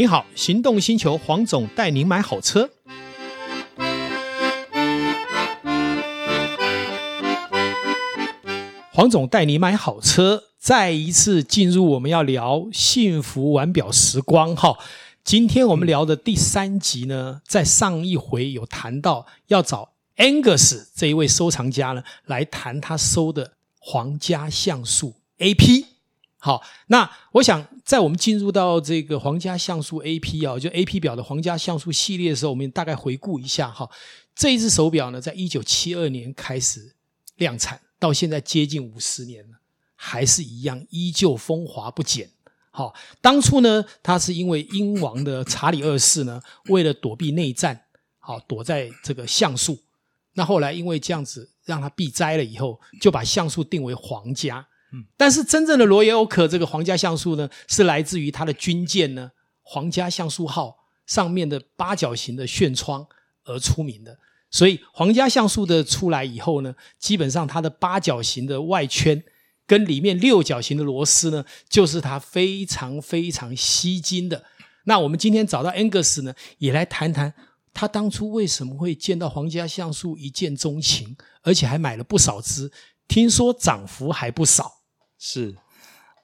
你好，行动星球黄总带您买好车。黄总带你买好车，再一次进入我们要聊幸福腕表时光哈。今天我们聊的第三集呢，在上一回有谈到要找 Angus 这一位收藏家呢，来谈他收的皇家橡树 AP。好，那我想在我们进入到这个皇家橡树 AP 啊，就 AP 表的皇家橡树系列的时候，我们大概回顾一下哈。这一只手表呢，在一九七二年开始量产，到现在接近五十年了，还是一样，依旧风华不减。好，当初呢，它是因为英王的查理二世呢，为了躲避内战，好躲在这个橡树。那后来因为这样子让它避灾了以后，就把橡树定为皇家。但是真正的罗耶欧可这个皇家橡树呢，是来自于它的军舰呢，皇家橡树号上面的八角形的舷窗而出名的。所以皇家橡树的出来以后呢，基本上它的八角形的外圈跟里面六角形的螺丝呢，就是它非常非常吸睛的。那我们今天找到 Angus 呢，也来谈谈他当初为什么会见到皇家橡树一见钟情，而且还买了不少只，听说涨幅还不少。是，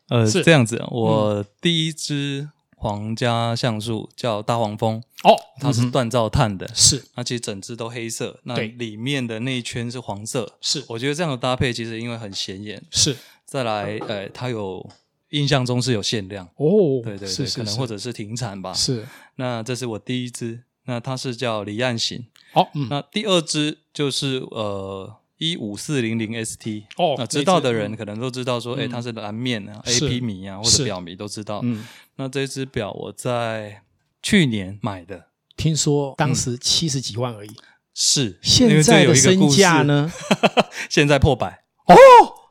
呃，是。这样子。我第一支皇家橡树叫大黄蜂哦，它是锻造碳的，是，那其实整支都黑色，那里面的那一圈是黄色，是。我觉得这样的搭配其实因为很显眼，是。再来，呃，它有印象中是有限量。哦，对对对，可能或者是停产吧，是。那这是我第一支，那它是叫离岸型，哦，那第二支就是呃。一五四零零 ST 哦，那知道的人可能都知道说，哎、嗯，它是蓝面啊，AP 迷啊，或者表迷都知道。嗯，那这只表我在去年买的，听说当时七十几万而已。嗯、是，现在的身价呢？现在破百哦，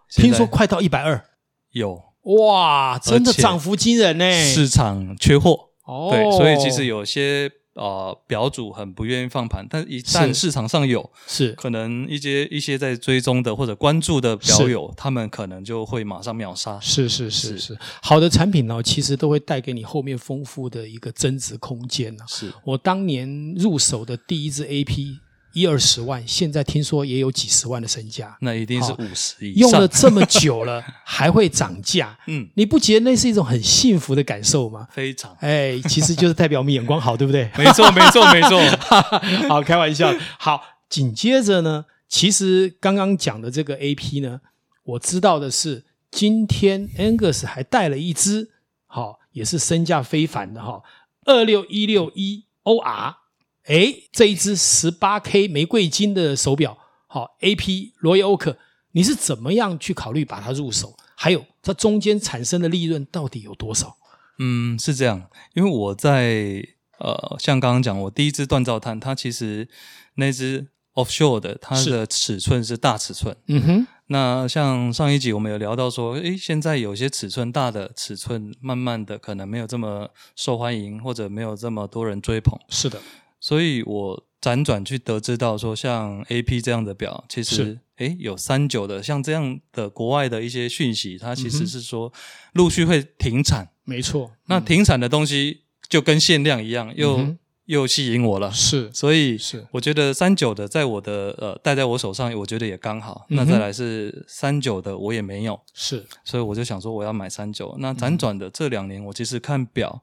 听说快到一百二。有哇，真的涨幅惊人呢。市场缺货哦，对，所以其实有些。呃，表主很不愿意放盘，但一旦市场上有，是可能一些一些在追踪的或者关注的表友，他们可能就会马上秒杀。是是是是，是，好的产品呢，其实都会带给你后面丰富的一个增值空间呢。是我当年入手的第一支 AP。一二十万，现在听说也有几十万的身价，那一定是五十亿。用了这么久了，还会涨价，嗯，你不觉得那是一种很幸福的感受吗？非常，哎，其实就是代表我们眼光好，对不对？没错，没错，没错。好，开玩笑。好，紧接着呢，其实刚刚讲的这个 AP 呢，我知道的是，今天 Angus 还带了一只，好，也是身价非凡的哈，二六一六一 OR。哎，这一只十八 K 玫瑰金的手表，好，AP 罗耶欧克，你是怎么样去考虑把它入手？还有它中间产生的利润到底有多少？嗯，是这样，因为我在呃，像刚刚讲，我第一只锻造碳，它其实那只 offshore 的，它的尺寸是大尺寸。嗯哼。那像上一集我们有聊到说，诶，现在有些尺寸大的尺寸，慢慢的可能没有这么受欢迎，或者没有这么多人追捧。是的。所以我辗转去得知到说，像 AP 这样的表，其实诶有三九的，像这样的国外的一些讯息，它其实是说陆续会停产。没错，那停产的东西就跟限量一样，又、嗯、又吸引我了。是，所以是我觉得三九的在我的呃戴在我手上，我觉得也刚好。那再来是三九的，我也没有。是，所以我就想说我要买三九。那辗转的这两年，我其实看表，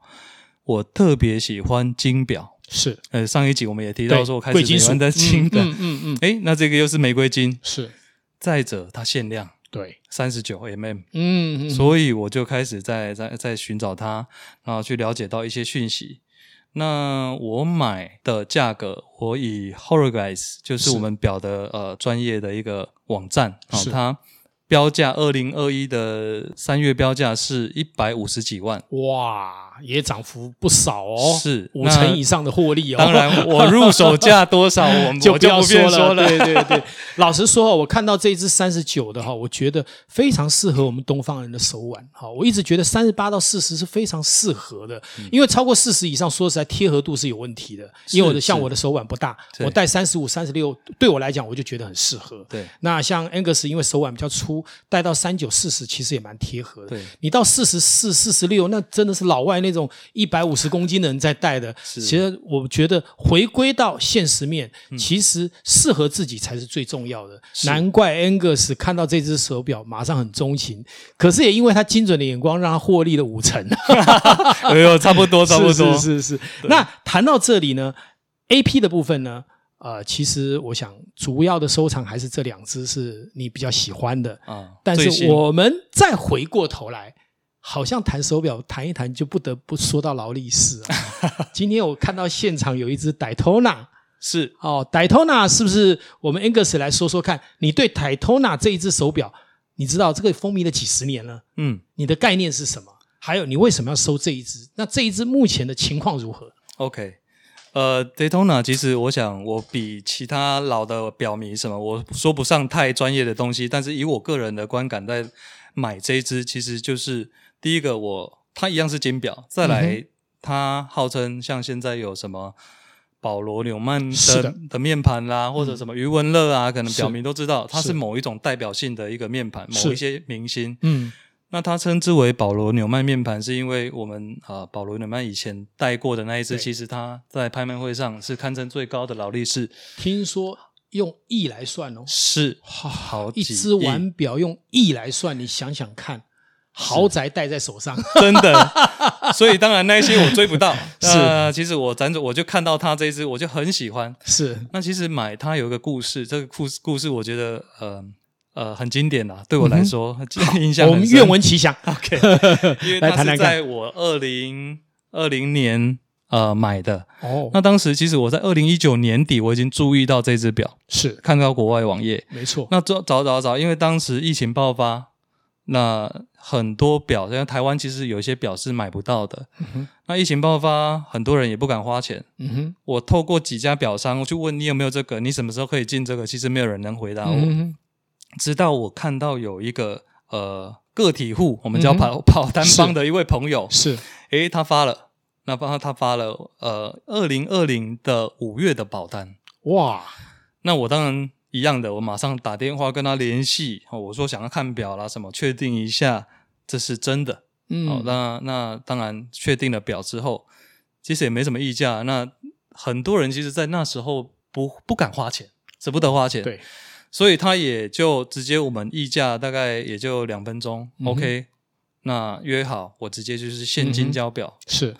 我特别喜欢金表。是，呃，上一集我们也提到说，我开始喜欢的金的，嗯嗯嗯，哎，那这个又是玫瑰金，是。再者，它限量，对，三十九 mm，嗯嗯，所以我就开始在在在寻找它，然后去了解到一些讯息。那我买的价格，我以 Horoguys 就是我们表的呃专业的一个网站，是。它。标价二零二一的三月标价是一百五十几万，哇，也涨幅不少哦，是五成以上的获利哦。当然，我入手价多少，我们就不要说了。对对对，老实说，我看到这一支三十九的哈，我觉得非常适合我们东方人的手腕。哈，我一直觉得三十八到四十是非常适合的，因为超过四十以上，说实在贴合度是有问题的。因为我的像我的手腕不大，我戴三十五、三十六，对我来讲我就觉得很适合。对，那像 Angus 因为手腕比较粗。出戴到三九四十，其实也蛮贴合的。对，你到四十四、四十六，那真的是老外那种一百五十公斤的人在戴的。其实我觉得回归到现实面，嗯、其实适合自己才是最重要的。难怪 Angus 看到这只手表马上很钟情，可是也因为他精准的眼光，让他获利了五成。哎呦，差不多，差不多，是是是，是。那谈到这里呢，AP 的部分呢？呃，其实我想主要的收藏还是这两只是你比较喜欢的啊。但是我们再回过头来，好像谈手表谈一谈就不得不说到劳力士啊。今天我看到现场有一只 Daytona，是哦，Daytona 是不是？我们 Angus 来说说看，你对 Daytona 这一只手表，你知道这个风靡了几十年了，嗯，你的概念是什么？还有你为什么要收这一只？那这一只目前的情况如何？OK。呃，Daytona 其实我想，我比其他老的表迷什么，我说不上太专业的东西，但是以我个人的观感，在买这一支，其实就是第一个我，我它一样是金表，再来它号称像现在有什么保罗纽曼的的，的面盘啦，或者什么余文乐啊，可能表迷都知道，它是某一种代表性的一个面盘，某一些明星，嗯。那他称之为保罗纽曼面盘，是因为我们啊，保罗纽曼以前戴过的那一只，其实他在拍卖会上是堪称最高的劳力士。听说用亿来算哦，是好，好一只腕表用亿来算，你想想看，豪宅戴在手上，真的。所以当然那些我追不到。是，呃、其实我辗转我就看到他这一只，我就很喜欢。是，那其实买它有一个故事，这个故事故事我觉得呃。呃，很经典啊，对我来说，嗯、印象很深。我们愿闻其详。OK，因为它是在我二零二零年呃买的。哦，那当时其实我在二零一九年底我已经注意到这只表，是看到国外网页，没错。那找找找找，因为当时疫情爆发，那很多表，像台湾其实有一些表是买不到的。嗯。那疫情爆发，很多人也不敢花钱。嗯哼。我透过几家表商，我去问你有没有这个，你什么时候可以进这个？其实没有人能回答我。嗯直到我看到有一个呃个体户，我们叫跑、嗯、跑单帮的一位朋友是，诶，他发了，那帮他他发了呃二零二零的五月的保单，哇，那我当然一样的，我马上打电话跟他联系，我说想要看表啦什么，确定一下这是真的，嗯，好，那那当然确定了表之后，其实也没什么溢价，那很多人其实在那时候不不敢花钱，舍不得花钱，对。所以他也就直接我们议价大概也就两分钟、嗯、，OK，那约好我直接就是现金交表。嗯、是，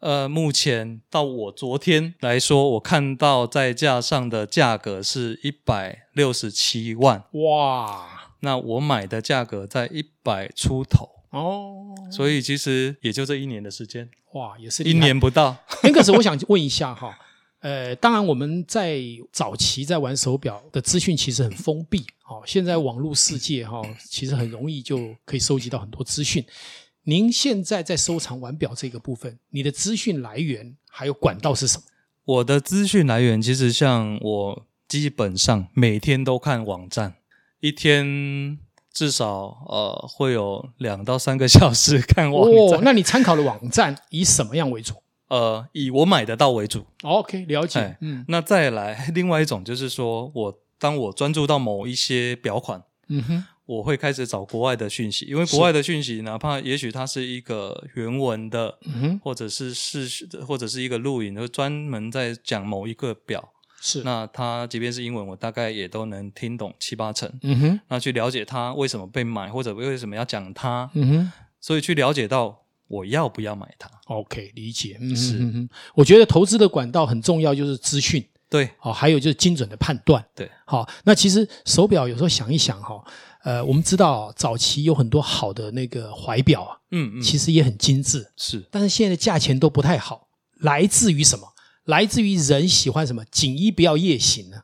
呃，目前到我昨天来说，我看到在架上的价格是一百六十七万。哇，那我买的价格在一百出头哦，所以其实也就这一年的时间。哇，也是一年不到。那可是我想问一下哈。呃，当然，我们在早期在玩手表的资讯其实很封闭，哦，现在网络世界哈，其实很容易就可以收集到很多资讯。您现在在收藏腕表这个部分，你的资讯来源还有管道是什么？我的资讯来源其实像我基本上每天都看网站，一天至少呃会有两到三个小时 看网站。哦，那你参考的网站以什么样为主？呃，以我买得到为主。OK，了解。嗯，那再来 另外一种就是说，我当我专注到某一些表款，嗯哼，我会开始找国外的讯息，因为国外的讯息，哪怕也许它是一个原文的，嗯哼，或者是是或者是一个录影，就专门在讲某一个表，是。那它即便是英文，我大概也都能听懂七八成。嗯哼，那去了解它为什么被买，或者为什么要讲它，嗯哼，所以去了解到。我要不要买它？OK，理解。嗯，是，嗯，我觉得投资的管道很重要，就是资讯。对，好，还有就是精准的判断。对，好。那其实手表有时候想一想哈，呃，我们知道早期有很多好的那个怀表啊，嗯嗯，其实也很精致，是。但是现在的价钱都不太好，来自于什么？来自于人喜欢什么？锦衣不要夜行呢？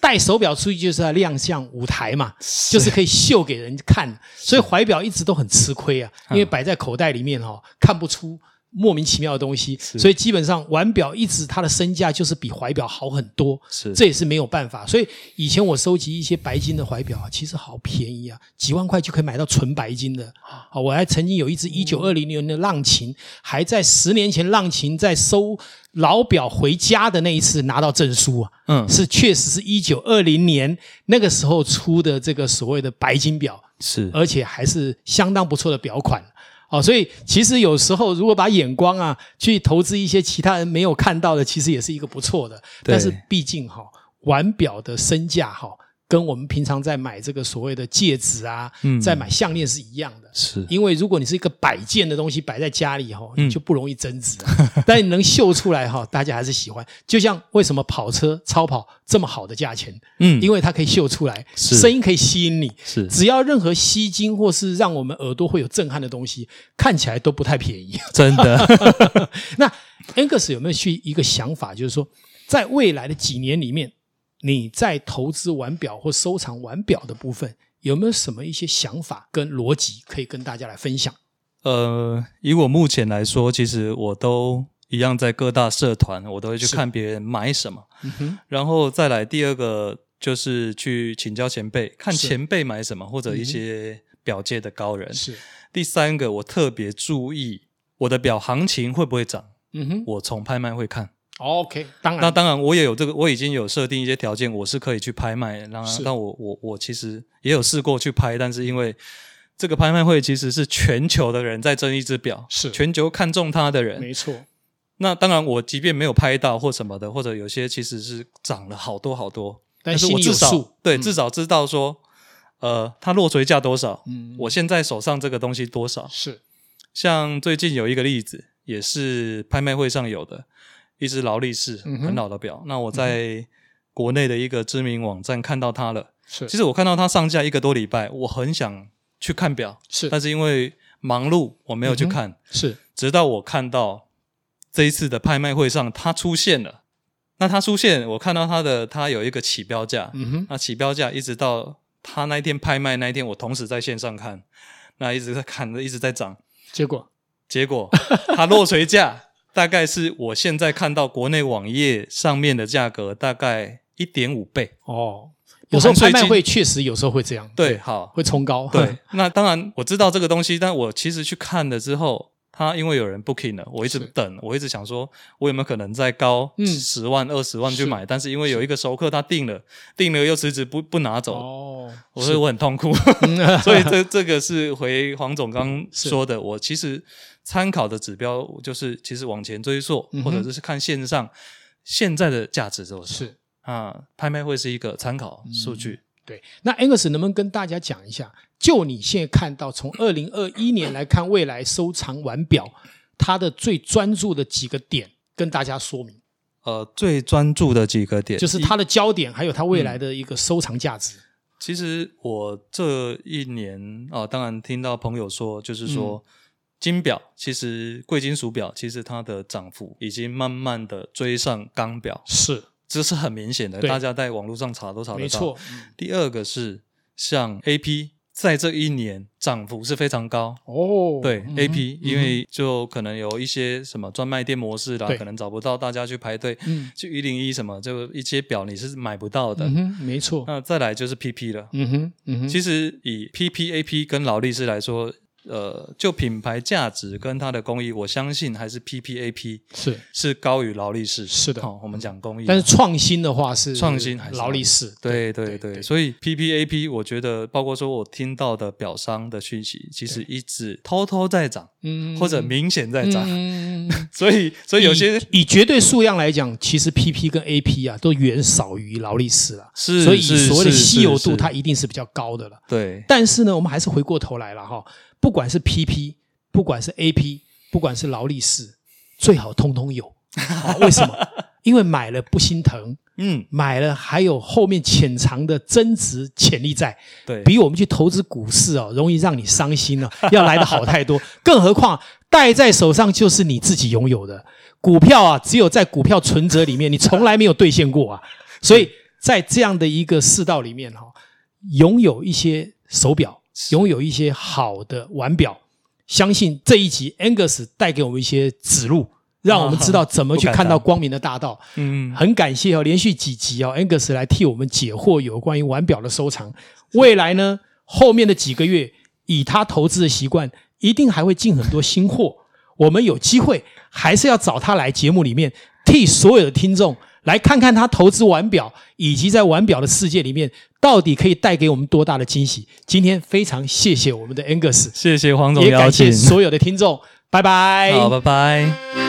带手表出去就是要亮相舞台嘛，是。就是可以秀给人看，所以怀表一直都很吃亏啊，因为摆在口袋里面哈、哦，看不出莫名其妙的东西，所以基本上腕表一直它的身价就是比怀表好很多，是这也是没有办法。所以以前我收集一些白金的怀表啊，其实好便宜啊，几万块就可以买到纯白金的。啊，我还曾经有一只一九二零年的浪琴，还在十年前浪琴在收老表回家的那一次拿到证书啊，嗯，是确实是一九二零年那个时候出的这个所谓的白金表，是，而且还是相当不错的表款。哦，所以其实有时候如果把眼光啊去投资一些其他人没有看到的，其实也是一个不错的。但是毕竟哈、哦，腕表的身价哈、哦。跟我们平常在买这个所谓的戒指啊，嗯、在买项链是一样的。是，因为如果你是一个摆件的东西摆在家里哈、嗯，就不容易增值、啊。但你能秀出来哈，大家还是喜欢。就像为什么跑车超跑这么好的价钱？嗯，因为它可以秀出来，声音可以吸引你。是，只要任何吸睛或是让我们耳朵会有震撼的东西，看起来都不太便宜。真的。那 Angus 有没有去一个想法，就是说，在未来的几年里面？你在投资腕表或收藏腕表的部分，有没有什么一些想法跟逻辑可以跟大家来分享？呃，以我目前来说，其实我都一样，在各大社团，我都会去看别人买什么，然后再来第二个就是去请教前辈，看前辈买什么，或者一些表界的高人。是第三个，我特别注意我的表行情会不会涨。嗯哼，我从拍卖会看。OK，当然，那当然，我也有这个，我已经有设定一些条件，我是可以去拍卖。然后，但我我我其实也有试过去拍，但是因为这个拍卖会其实是全球的人在争一只表，是全球看中它的人，没错。那当然，我即便没有拍到或什么的，或者有些其实是涨了好多好多，但是我至少对、嗯、至少知道说，呃，它落锤价多少，嗯，我现在手上这个东西多少是。像最近有一个例子，也是拍卖会上有的。一只劳力士，很老的表，嗯。那我在国内的一个知名网站看到它了。是，其实我看到它上架一个多礼拜，我很想去看表，是，但是因为忙碌，我没有去看。嗯、是，直到我看到这一次的拍卖会上，它出现了。那它出现，我看到它的，它有一个起标价。嗯哼，那起标价一直到它那一天拍卖那一天，我同时在线上看，那一直在看，一直在涨。结果，结果它落锤价。大概是我现在看到国内网页上面的价格，大概一点五倍哦。有时候拍卖会确实有时候会这样，对，好，会冲高。对，那当然我知道这个东西，但我其实去看了之后，它因为有人 booking 了，我一直等，我一直想说，我有没有可能再高十万、二十万去买？但是因为有一个熟客他订了，订了又迟迟不不拿走，哦，我说我很痛苦，所以这这个是回黄总刚说的，我其实。参考的指标就是，其实往前追溯，或者就是看线上现在的价值多少。是。啊，拍卖会是一个参考数据。嗯、对，那 Angus 能不能跟大家讲一下，就你现在看到从二零二一年来看，未来收藏腕表，它的最专注的几个点，跟大家说明。呃，最专注的几个点，就是它的焦点，还有它未来的一个收藏价值。嗯、其实我这一年啊、呃，当然听到朋友说，就是说。嗯金表其实贵金属表，其实它的涨幅已经慢慢的追上钢表，是，这是很明显的，大家在网络上查都查得到。没错。嗯、第二个是像 AP，在这一年涨幅是非常高哦。对、嗯、AP，因为就可能有一些什么专卖店模式啦，可能找不到大家去排队，嗯，去一零一什么，就一些表你是买不到的。嗯没错。那再来就是 PP 了。嗯哼，嗯哼。其实以 PP、AP 跟劳力士来说。呃，就品牌价值跟它的工艺，我相信还是 PPAP 是是高于劳力士。是的，好、哦，我们讲工艺，但是创新的话是创新还是劳力士。对对对，所以 PPAP 我觉得，包括说我听到的表商的讯息，其实一直偷偷在涨，嗯，或者明显在涨。嗯，所以所以有些以，以绝对数量来讲，其实 PP 跟 AP 啊都远少于劳力士了。是，所以所谓的稀有度，它一定是比较高的了。对，但是呢，我们还是回过头来了哈。不管是 PP，不管是 AP，不管是劳力士，最好通通有。啊、为什么？因为买了不心疼，嗯，买了还有后面潜藏的增值潜力在。对，比我们去投资股市哦，容易让你伤心哦，要来的好太多。更何况戴在手上就是你自己拥有的股票啊，只有在股票存折里面，你从来没有兑现过啊。所以在这样的一个世道里面哈，拥有一些手表。拥有一些好的腕表，相信这一集 Angus 带给我们一些指路，让我们知道怎么去看到光明的大道。嗯，很感谢哦，连续几集哦，Angus 来替我们解惑有关于腕表的收藏。未来呢，后面的几个月，以他投资的习惯，一定还会进很多新货。我们有机会还是要找他来节目里面，替所有的听众来看看他投资腕表，以及在腕表的世界里面，到底可以带给我们多大的惊喜。今天非常谢谢我们的 Angus，谢谢黄总也感谢所有的听众，拜拜，好，拜拜。